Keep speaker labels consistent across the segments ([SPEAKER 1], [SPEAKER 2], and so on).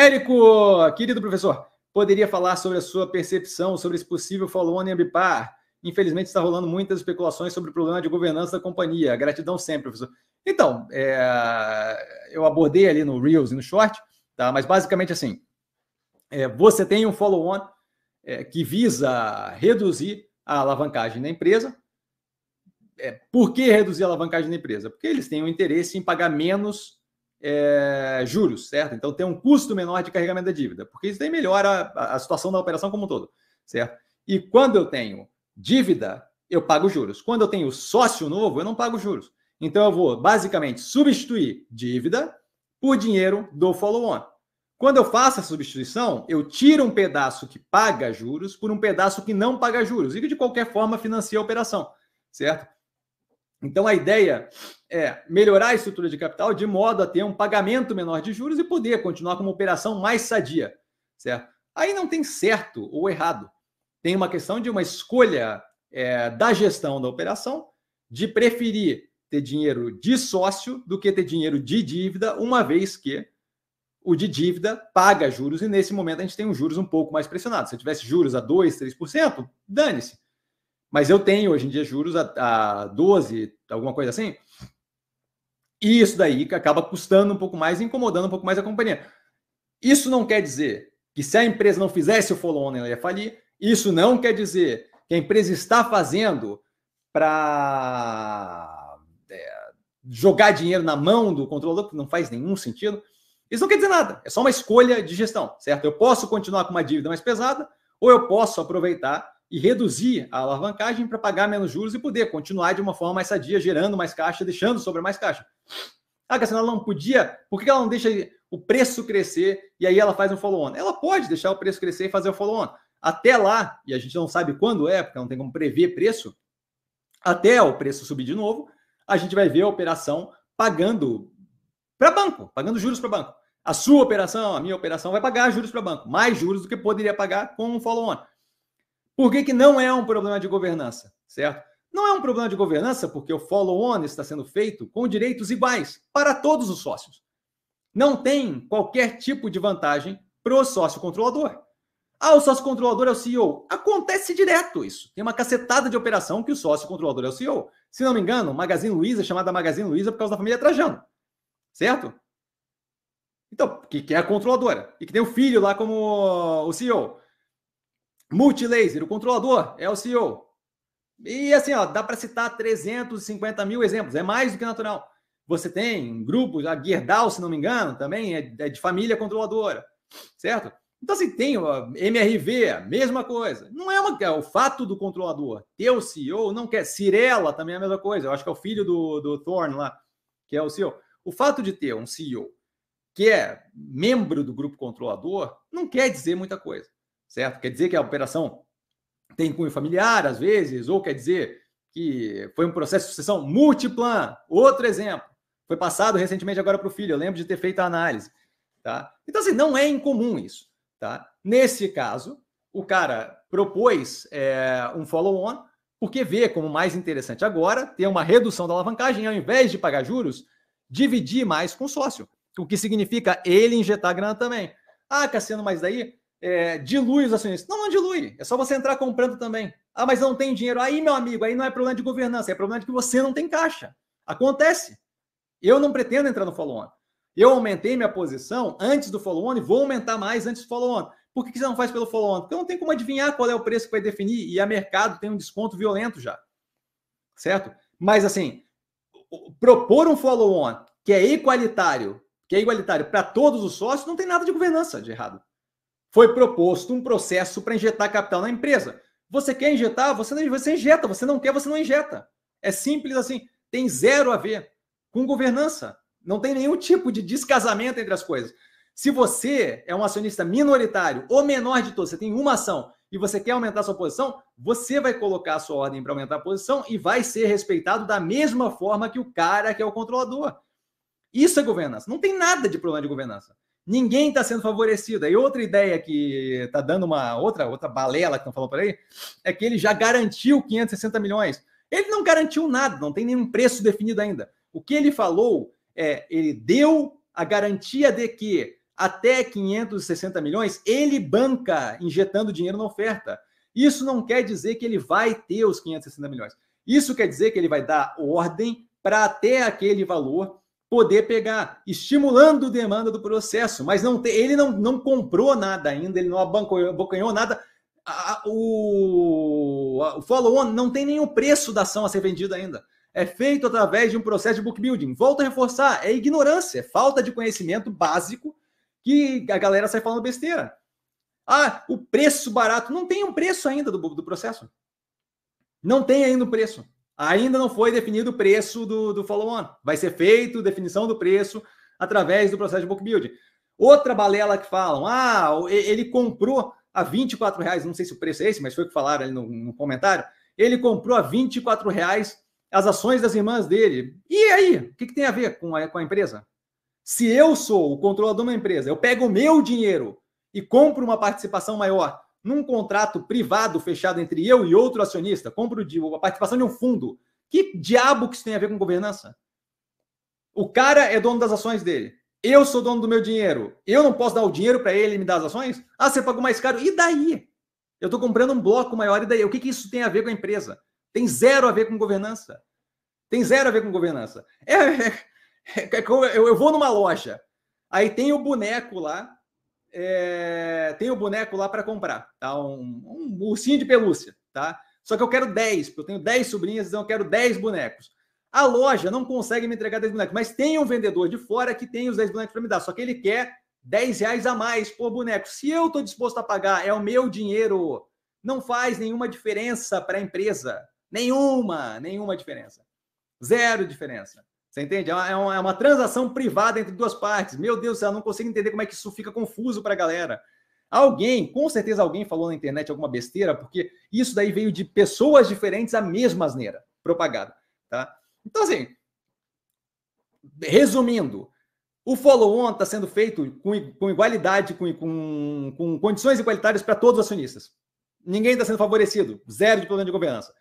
[SPEAKER 1] Érico, querido professor, poderia falar sobre a sua percepção sobre esse possível follow-on em Ambipar? Infelizmente está rolando muitas especulações sobre o problema de governança da companhia. Gratidão sempre, professor. Então, é, eu abordei ali no Reels e no Short, tá? mas basicamente assim, é, você tem um follow-on é, que visa reduzir a alavancagem da empresa. É, por que reduzir a alavancagem da empresa? Porque eles têm um interesse em pagar menos é, juros, certo? Então tem um custo menor de carregamento da dívida, porque isso daí melhora a, a situação da operação como um todo, certo? E quando eu tenho dívida, eu pago juros. Quando eu tenho sócio novo, eu não pago juros. Então eu vou basicamente substituir dívida por dinheiro do follow-on. Quando eu faço a substituição, eu tiro um pedaço que paga juros por um pedaço que não paga juros e que de qualquer forma financia a operação, certo? Então a ideia é melhorar a estrutura de capital de modo a ter um pagamento menor de juros e poder continuar com uma operação mais sadia, certo? Aí não tem certo ou errado. Tem uma questão de uma escolha é, da gestão da operação de preferir ter dinheiro de sócio do que ter dinheiro de dívida, uma vez que o de dívida paga juros e nesse momento a gente tem um juros um pouco mais pressionado. Se eu tivesse juros a 2, 3%, dane-se. Mas eu tenho hoje em dia juros a, a 12, alguma coisa assim. E isso daí acaba custando um pouco mais, incomodando um pouco mais a companhia. Isso não quer dizer que se a empresa não fizesse o follow-on, ela ia falir. Isso não quer dizer que a empresa está fazendo para é, jogar dinheiro na mão do controlador, que não faz nenhum sentido. Isso não quer dizer nada, é só uma escolha de gestão, certo? Eu posso continuar com uma dívida mais pesada, ou eu posso aproveitar e reduzir a alavancagem para pagar menos juros e poder continuar de uma forma mais sadia, gerando mais caixa, deixando sobre mais caixa. Ah, Cassiano, ela não podia, por que ela não deixa o preço crescer e aí ela faz um follow-on? Ela pode deixar o preço crescer e fazer o follow-on. Até lá, e a gente não sabe quando é, porque não tem como prever preço, até o preço subir de novo, a gente vai ver a operação pagando para banco, pagando juros para banco. A sua operação, a minha operação, vai pagar juros para banco, mais juros do que poderia pagar com um follow-on. Por que, que não é um problema de governança, certo? Não é um problema de governança porque o follow-on está sendo feito com direitos iguais para todos os sócios. Não tem qualquer tipo de vantagem para o sócio controlador. Ah, o sócio controlador é o CEO. Acontece direto isso. Tem uma cacetada de operação que o sócio controlador é o CEO. Se não me engano, Magazine Luiza, chamada Magazine Luiza por causa da família Trajano. Certo? Então, que, que é a controladora. E que tem o filho lá como o CEO. Multilaser, o controlador, é o CEO. E assim, ó, dá para citar 350 mil exemplos, é mais do que natural. Você tem grupos, a Gerdau, se não me engano, também é, é de família controladora, certo? Então, assim, tem o MRV, mesma coisa. Não é uma, é o fato do controlador ter o CEO, não quer. Cirela também é a mesma coisa. Eu acho que é o filho do, do Thorne lá, que é o CEO. O fato de ter um CEO que é membro do grupo controlador, não quer dizer muita coisa, certo? Quer dizer que a operação tem cunho familiar, às vezes, ou quer dizer que foi um processo de sucessão múltipla. Outro exemplo, foi passado recentemente agora para o filho, eu lembro de ter feito a análise. Tá? Então, assim, não é incomum isso. Tá? Nesse caso, o cara propôs é, um follow-on, porque vê como mais interessante agora ter uma redução da alavancagem, ao invés de pagar juros, dividir mais com o sócio o que significa ele injetar grana também. Ah, Cassiano, mas daí é, dilui os acionistas. Não, não dilui. É só você entrar comprando também. Ah, mas não tem dinheiro. Aí, meu amigo, aí não é problema de governança, é problema de que você não tem caixa. Acontece. Eu não pretendo entrar no follow-on. Eu aumentei minha posição antes do follow-on e vou aumentar mais antes do follow-on. Por que você não faz pelo follow-on? Porque não tenho como adivinhar qual é o preço que vai definir e a mercado tem um desconto violento já. Certo? Mas assim, propor um follow-on que é igualitário que é igualitário para todos os sócios, não tem nada de governança de errado. Foi proposto um processo para injetar capital na empresa. Você quer injetar, você, não, você injeta. Você não quer, você não injeta. É simples assim. Tem zero a ver com governança. Não tem nenhum tipo de descasamento entre as coisas. Se você é um acionista minoritário ou menor de todos, você tem uma ação e você quer aumentar sua posição, você vai colocar a sua ordem para aumentar a posição e vai ser respeitado da mesma forma que o cara que é o controlador. Isso é governança. Não tem nada de problema de governança. Ninguém está sendo favorecido. E outra ideia que está dando uma outra outra balela que estão falando por aí é que ele já garantiu 560 milhões. Ele não garantiu nada, não tem nenhum preço definido ainda. O que ele falou é ele deu a garantia de que até 560 milhões, ele banca injetando dinheiro na oferta. Isso não quer dizer que ele vai ter os 560 milhões. Isso quer dizer que ele vai dar ordem para até aquele valor poder pegar, estimulando a demanda do processo. Mas não tem, ele não, não comprou nada ainda, ele não abocanhou nada. A, o, o follow-on não tem nenhum preço da ação a ser vendido ainda. É feito através de um processo de book building. Volto a reforçar, é ignorância, é falta de conhecimento básico que a galera sai falando besteira. Ah, o preço barato. Não tem um preço ainda do, do processo. Não tem ainda um preço. Ainda não foi definido o preço do, do follow-on. Vai ser feito definição do preço através do processo de book building. Outra balela que falam, ah, ele comprou a 24 reais, não sei se o preço é esse, mas foi o que falaram ali no, no comentário. Ele comprou a 24 reais as ações das irmãs dele. E aí, o que, que tem a ver com a, com a empresa? Se eu sou o controlador de uma empresa, eu pego o meu dinheiro e compro uma participação maior num contrato privado fechado entre eu e outro acionista, compro a participação de um fundo. Que diabo que isso tem a ver com governança? O cara é dono das ações dele. Eu sou dono do meu dinheiro. Eu não posso dar o dinheiro para ele me dar as ações? Ah, você pagou mais caro. E daí? Eu estou comprando um bloco maior. E daí? O que, que isso tem a ver com a empresa? Tem zero a ver com governança. Tem zero a ver com governança. É, é, é, é eu, eu vou numa loja, aí tem o boneco lá é, tem o boneco lá para comprar, tá? Um, um, ursinho de pelúcia, tá? Só que eu quero 10, porque eu tenho 10 sobrinhas, então eu quero 10 bonecos. A loja não consegue me entregar 10 bonecos, mas tem um vendedor de fora que tem os 10 bonecos para me dar, só que ele quer 10 reais a mais por boneco. Se eu estou disposto a pagar, é o meu dinheiro, não faz nenhuma diferença para a empresa. Nenhuma, nenhuma diferença. Zero diferença. Você entende? É uma, é uma, é uma transação privada entre duas partes. Meu Deus eu não consigo entender como é que isso fica confuso para a galera. Alguém, com certeza alguém falou na internet alguma besteira, porque isso daí veio de pessoas diferentes a mesma asneira propagada, tá? Então, assim, resumindo, o follow-on está sendo feito com, com igualdade, com, com, com condições igualitárias para todos os acionistas. Ninguém está sendo favorecido, zero de problema de governança.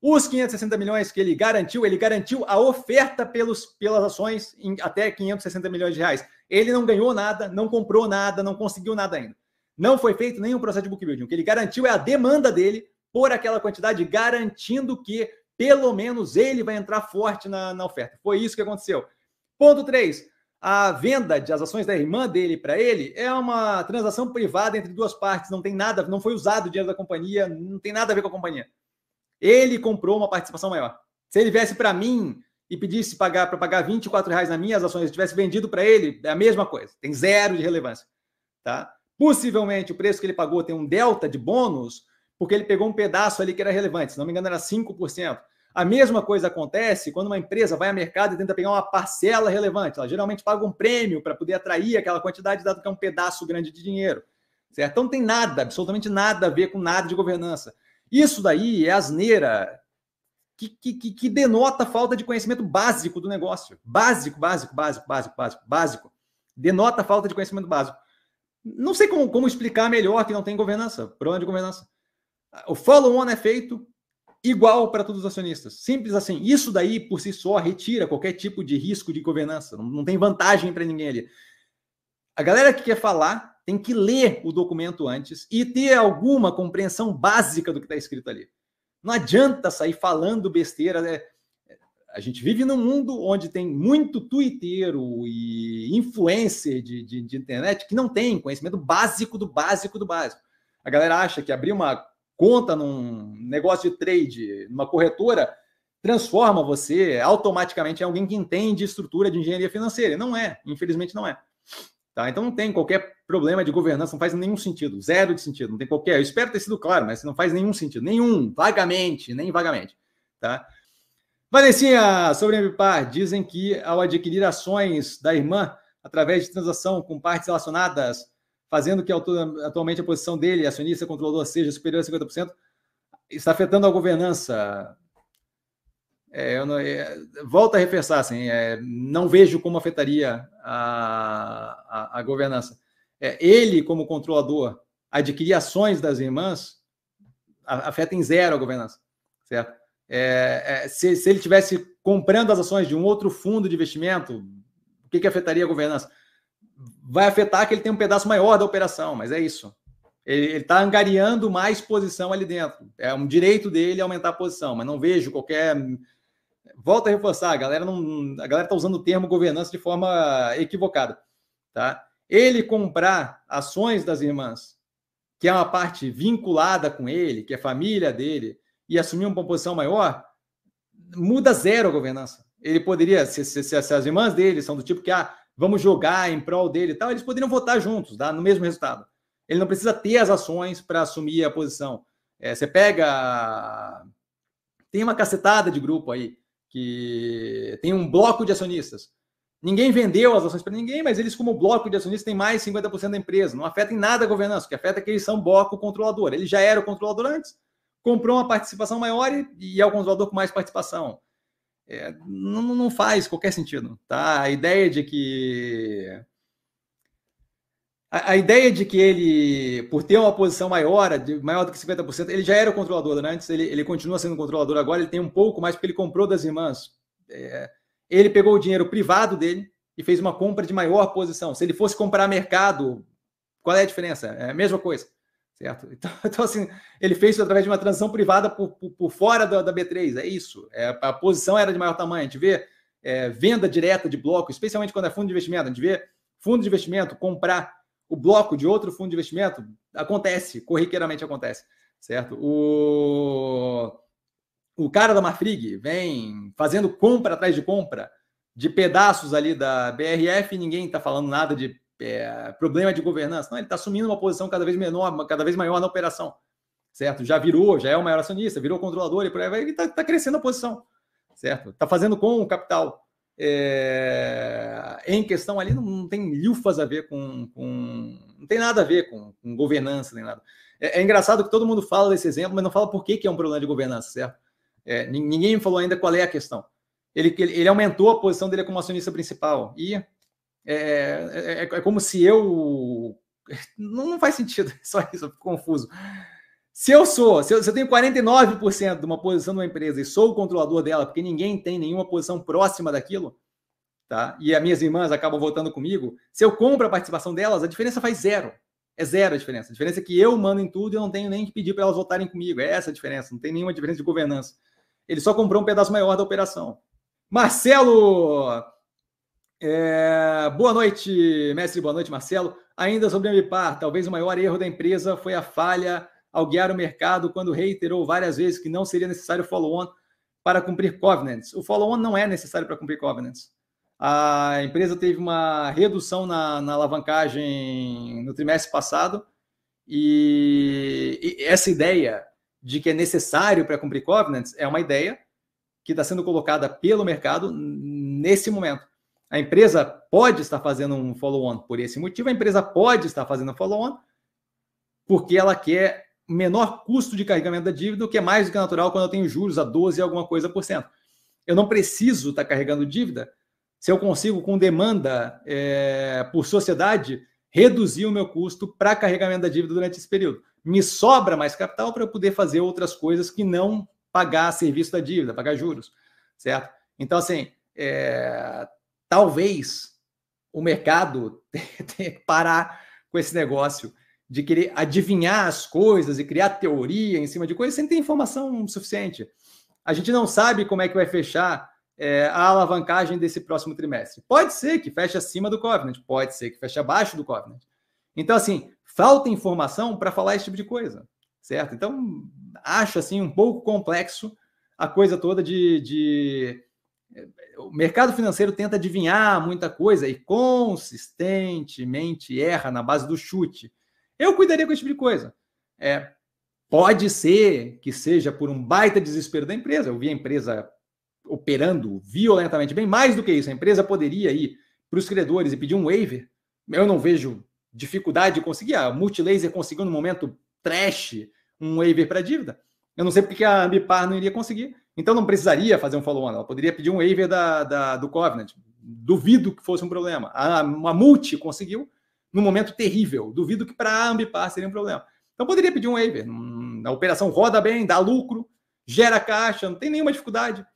[SPEAKER 1] Os 560 milhões que ele garantiu, ele garantiu a oferta pelos, pelas ações em até 560 milhões de reais. Ele não ganhou nada, não comprou nada, não conseguiu nada ainda. Não foi feito nenhum processo de book building. O que ele garantiu é a demanda dele por aquela quantidade, garantindo que pelo menos ele vai entrar forte na, na oferta. Foi isso que aconteceu. Ponto 3. A venda das ações da irmã dele para ele é uma transação privada entre duas partes, não tem nada, não foi usado o dinheiro da companhia, não tem nada a ver com a companhia. Ele comprou uma participação maior. Se ele viesse para mim e pedisse pagar para pagar 24 reais nas minhas ações, e tivesse vendido para ele, é a mesma coisa. Tem zero de relevância. Tá? Possivelmente o preço que ele pagou tem um delta de bônus, porque ele pegou um pedaço ali que era relevante. Se não me engano, era 5%. A mesma coisa acontece quando uma empresa vai ao mercado e tenta pegar uma parcela relevante. Ela geralmente paga um prêmio para poder atrair aquela quantidade, dado que é um pedaço grande de dinheiro. Certo? Então não tem nada, absolutamente nada a ver com nada de governança. Isso daí é asneira que, que, que, denota falta de conhecimento básico do negócio. Básico, básico, básico, básico, básico, básico. Denota falta de conhecimento básico. Não sei como, como explicar melhor que não tem governança, problema de governança. O follow-on é feito igual para todos os acionistas. Simples assim. Isso daí, por si só, retira qualquer tipo de risco de governança. Não, não tem vantagem para ninguém ali. A galera que quer falar tem que ler o documento antes e ter alguma compreensão básica do que está escrito ali. Não adianta sair falando besteira. Né? A gente vive num mundo onde tem muito twitteiro e influencer de, de, de, internet que não tem conhecimento básico do básico do básico. A galera acha que abrir uma conta num negócio de trade, numa corretora, transforma você automaticamente em alguém que entende estrutura de engenharia financeira. Não é, infelizmente não é. Tá? Então não tem qualquer problema de governança, não faz nenhum sentido, zero de sentido, não tem qualquer. Eu espero ter sido claro, mas não faz nenhum sentido, nenhum, vagamente, nem vagamente. Tá? Vanessinha, sobre a MPAR, dizem que ao adquirir ações da irmã através de transação com partes relacionadas, fazendo que atualmente a posição dele, acionista controlador, seja superior a 50%, está afetando a governança. É, eu não, é, volto a reforçar, assim, é, não vejo como afetaria a, a, a governança. É, ele, como controlador, adquirir ações das irmãs, afeta em zero a governança, certo? É, é, se, se, ele tivesse comprando as ações de um outro fundo de investimento, o que, que afetaria a governança? vai afetar que ele tem um pedaço maior da operação, mas é isso. Ele está angariando mais posição ali dentro. É um direito dele aumentar a posição, mas não vejo qualquer. Volta a reforçar, a galera não, a galera está usando o termo governança de forma equivocada, tá? Ele comprar ações das irmãs, que é uma parte vinculada com ele, que é família dele, e assumir uma posição maior, muda zero a governança. Ele poderia, se, se, se, as irmãs dele são do tipo que ah, vamos jogar em prol dele e tal, eles poderiam votar juntos, tá? no mesmo resultado. Ele não precisa ter as ações para assumir a posição. É, você pega. Tem uma cacetada de grupo aí, que tem um bloco de acionistas. Ninguém vendeu as ações para ninguém, mas eles, como bloco de acionistas, têm mais 50% da empresa. Não afeta em nada a governança, o que afeta é que eles são bloco controlador. Ele já era o controlador antes, comprou uma participação maior e, é o controlador com mais participação. É, não, não, faz qualquer sentido. Tá? A ideia de que. A, a, ideia de que ele, por ter uma posição maior, de, maior do que 50%, ele já era o controlador antes, ele, ele continua sendo controlador agora, ele tem um pouco mais porque ele comprou das irmãs. É, ele pegou o dinheiro privado dele e fez uma compra de maior posição. Se ele fosse comprar mercado, qual é a diferença? É a mesma coisa certo? Então, então, assim, ele fez isso através de uma transação privada por, por, por fora da, da, B3, é isso. É, a posição era de maior tamanho. A gente vê é, venda direta de bloco, especialmente quando é fundo de investimento. A gente vê fundo de investimento comprar o bloco de outro fundo de investimento, acontece, corriqueiramente acontece, certo? O, o cara da Mafrig vem fazendo compra atrás de compra de pedaços ali da BRF, ninguém está falando nada de é, problema de governança. Não, ele está assumindo uma posição cada vez menor, cada vez maior na operação, certo? Já virou, já é o maior acionista, virou controlador e por aí vai, ele está tá crescendo a posição, certo? Está fazendo com o capital. É, em questão ali não, não, tem lufas a ver com, com, não tem nada a ver com, com governança nem nada. É, é, engraçado que todo mundo fala desse exemplo, mas não fala por que, que é um problema de governança, certo? É, ninguém me falou ainda qual é a questão. Ele, ele, ele aumentou a posição dele como acionista principal e é, é, é, é, como se eu. Não, não faz sentido, só isso, eu fico confuso. Se eu sou, se eu, se eu tenho 49% de uma posição numa empresa e sou o controlador dela, porque ninguém tem nenhuma posição próxima daquilo, tá? E as minhas irmãs acabam votando comigo, se eu compro a participação delas, a diferença faz zero. É zero a diferença. A diferença é que eu mando em tudo e eu não tenho nem que pedir para elas votarem comigo. É essa a diferença, não tem nenhuma diferença de governança. Ele só comprou um pedaço maior da operação. Marcelo é, boa noite, mestre. Boa noite, Marcelo. Ainda sobre a MIPAR, talvez o maior erro da empresa foi a falha ao guiar o mercado quando reiterou várias vezes que não seria necessário follow-on para cumprir covenants. O follow-on não é necessário para cumprir covenants. A empresa teve uma redução na, na alavancagem no trimestre passado e, e essa ideia de que é necessário para cumprir covenants é uma ideia que está sendo colocada pelo mercado nesse momento. A empresa pode estar fazendo um follow-on por esse motivo, a empresa pode estar fazendo um follow-on porque ela quer menor custo de carregamento da dívida, o que é mais do que natural quando eu tenho juros a 12 e alguma coisa por cento. Eu não preciso estar carregando dívida se eu consigo, com demanda é, por sociedade, reduzir o meu custo para carregamento da dívida durante esse período. Me sobra mais capital para eu poder fazer outras coisas que não pagar serviço da dívida, pagar juros, certo? Então, assim, é, talvez o mercado tenha que parar com esse negócio de querer adivinhar as coisas e criar teoria em cima de coisas sem ter informação suficiente. A gente não sabe como é que vai fechar é, a alavancagem desse próximo trimestre. Pode ser que feche acima do Covenant, pode ser que feche abaixo do Covenant. Então, assim, falta informação para falar esse tipo de coisa, certo? Então, acho assim um pouco complexo a coisa toda de, de o mercado financeiro tenta adivinhar muita coisa e consistentemente erra na base do chute. Eu cuidaria com esse tipo de coisa. É, pode ser que seja por um baita desespero da empresa. Eu vi a empresa operando violentamente bem. Mais do que isso, a empresa poderia ir para os credores e pedir um waiver. Eu não vejo dificuldade de conseguir. A Multilaser conseguiu no momento trash um waiver para dívida. Eu não sei porque a Ambipar não iria conseguir. Então não precisaria fazer um follow-on, ela poderia pedir um waiver da, da, do Covenant. Duvido que fosse um problema. A, uma multi conseguiu num momento terrível. Duvido que para a Ambipar seria um problema. Então poderia pedir um waiver. A operação roda bem, dá lucro, gera caixa, não tem nenhuma dificuldade.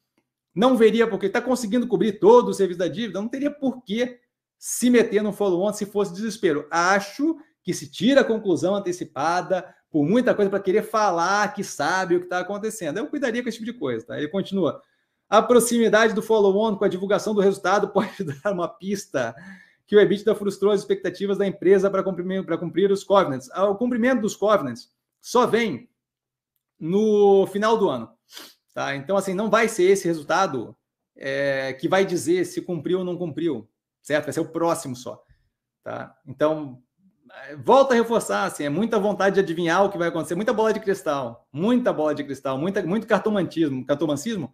[SPEAKER 1] Não veria porque está conseguindo cobrir todo o serviço da dívida, não teria por que se meter no follow-on se fosse desespero. Acho que se tira a conclusão antecipada por muita coisa para querer falar que sabe o que está acontecendo. Eu cuidaria com esse tipo de coisa, tá? Ele continua. A proximidade do follow-on com a divulgação do resultado pode dar uma pista que o EBITDA frustrou as expectativas da empresa para cumprir, cumprir os covenants. Ah, o cumprimento dos covenants só vem no final do ano. Tá? Então, assim, não vai ser esse resultado é, que vai dizer se cumpriu ou não cumpriu certo? Vai ser o próximo só, tá? Então, volta a reforçar, assim, é muita vontade de adivinhar o que vai acontecer, muita bola de cristal, muita bola de cristal, muita, muito cartomantismo, cartomancismo,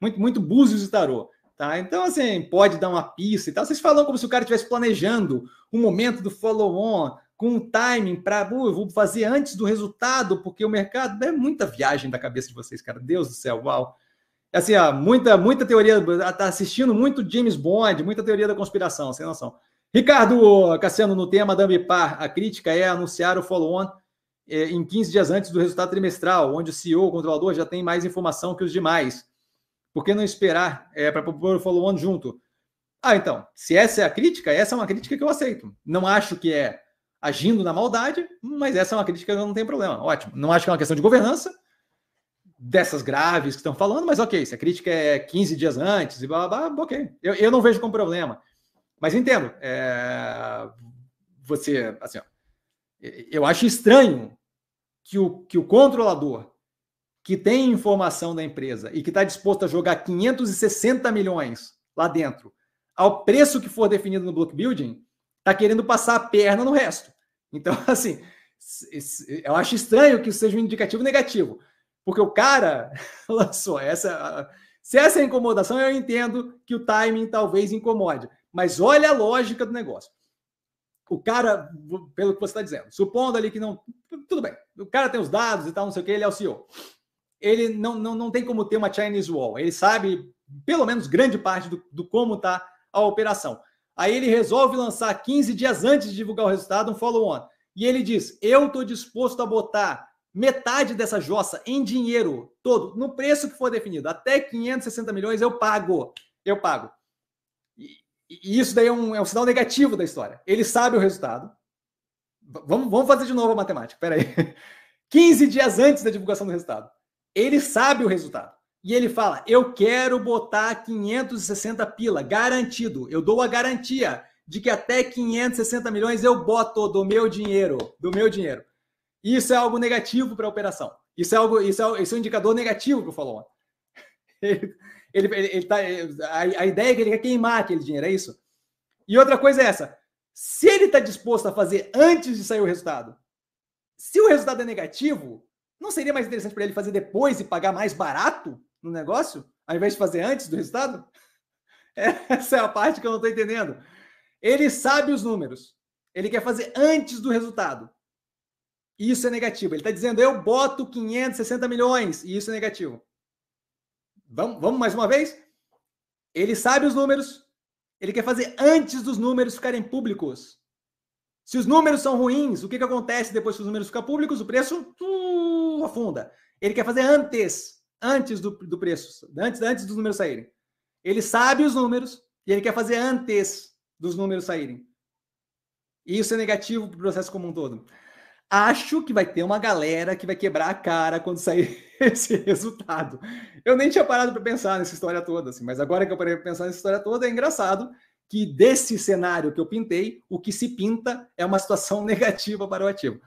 [SPEAKER 1] muito, muito búzios e tarô, tá? Então, assim, pode dar uma pista e tal. Vocês falam como se o cara estivesse planejando o momento do follow-on, com um timing para, uh, vou fazer antes do resultado, porque o mercado é muita viagem da cabeça de vocês, cara. Deus do céu, uau assim, ó, muita, muita teoria, tá assistindo muito James Bond, muita teoria da conspiração, sem noção. Ricardo Cassiano, no tema da Ambipar, a crítica é anunciar o follow-on é, em 15 dias antes do resultado trimestral, onde o CEO, o controlador, já tem mais informação que os demais. Por que não esperar é, para propor o follow-on junto? Ah, então, se essa é a crítica, essa é uma crítica que eu aceito. Não acho que é agindo na maldade, mas essa é uma crítica que eu não tenho problema. Ótimo. Não acho que é uma questão de governança, dessas graves que estão falando, mas ok, se a crítica é 15 dias antes e blá, blá, blá ok. Eu, eu não vejo como problema. Mas entendo. É, você, assim, ó, eu acho estranho que o, que o controlador que tem informação da empresa e que está disposto a jogar 560 milhões lá dentro, ao preço que for definido no block building, está querendo passar a perna no resto. Então, assim, eu acho estranho que isso seja um indicativo negativo. Porque o cara lançou essa. Se essa é incomodação, eu entendo que o timing talvez incomode. Mas olha a lógica do negócio. O cara, pelo que você está dizendo, supondo ali que não. Tudo bem, o cara tem os dados e tal, não sei o que, ele é o CEO. Ele não, não, não tem como ter uma Chinese Wall. Ele sabe, pelo menos, grande parte do, do como está a operação. Aí ele resolve lançar 15 dias antes de divulgar o resultado um follow-on. E ele diz: Eu estou disposto a botar metade dessa jossa em dinheiro todo, no preço que for definido, até 560 milhões eu pago. Eu pago. E, e isso daí é um, é um sinal negativo da história. Ele sabe o resultado. Vamos, vamos fazer de novo a matemática. Peraí. 15 dias antes da divulgação do resultado. Ele sabe o resultado. E ele fala: Eu quero botar 560 pila, garantido. Eu dou a garantia de que até 560 milhões eu boto do meu dinheiro. Do meu dinheiro. Isso é algo negativo para a operação. Isso é algo, isso é, isso é um indicador negativo para o follow-on. Ele, ele, ele tá, a, a, ideia é que ele quer queimar aquele dinheiro, é isso. E outra coisa é essa: se ele está disposto a fazer antes de sair o resultado, se o resultado é negativo, não seria mais interessante para ele fazer depois e pagar mais barato no negócio, ao invés de fazer antes do resultado? Essa é a parte que eu não estou entendendo. Ele sabe os números. Ele quer fazer antes do resultado. Isso é negativo. Ele está dizendo, eu boto 560 milhões, e isso é negativo. Vamos, vamos mais uma vez? Ele sabe os números, ele quer fazer antes dos números ficarem públicos. Se os números são ruins, o que, que acontece depois que os números ficam públicos? O preço uh, afunda. Ele quer fazer antes, antes do, do preço, antes, antes dos números saírem. Ele sabe os números e ele quer fazer antes dos números saírem. E isso é negativo para o processo como um todo. Acho que vai ter uma galera que vai quebrar a cara quando sair esse resultado. Eu nem tinha parado para pensar nessa história toda, assim, mas agora que eu parei para pensar nessa história toda, é engraçado que desse cenário que eu pintei, o que se pinta é uma situação negativa para o ativo.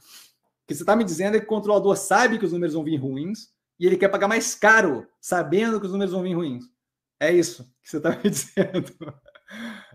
[SPEAKER 1] Que você está me dizendo é que o controlador sabe que os números vão vir ruins e ele quer pagar mais caro, sabendo que os números vão vir ruins. É isso que você está me dizendo.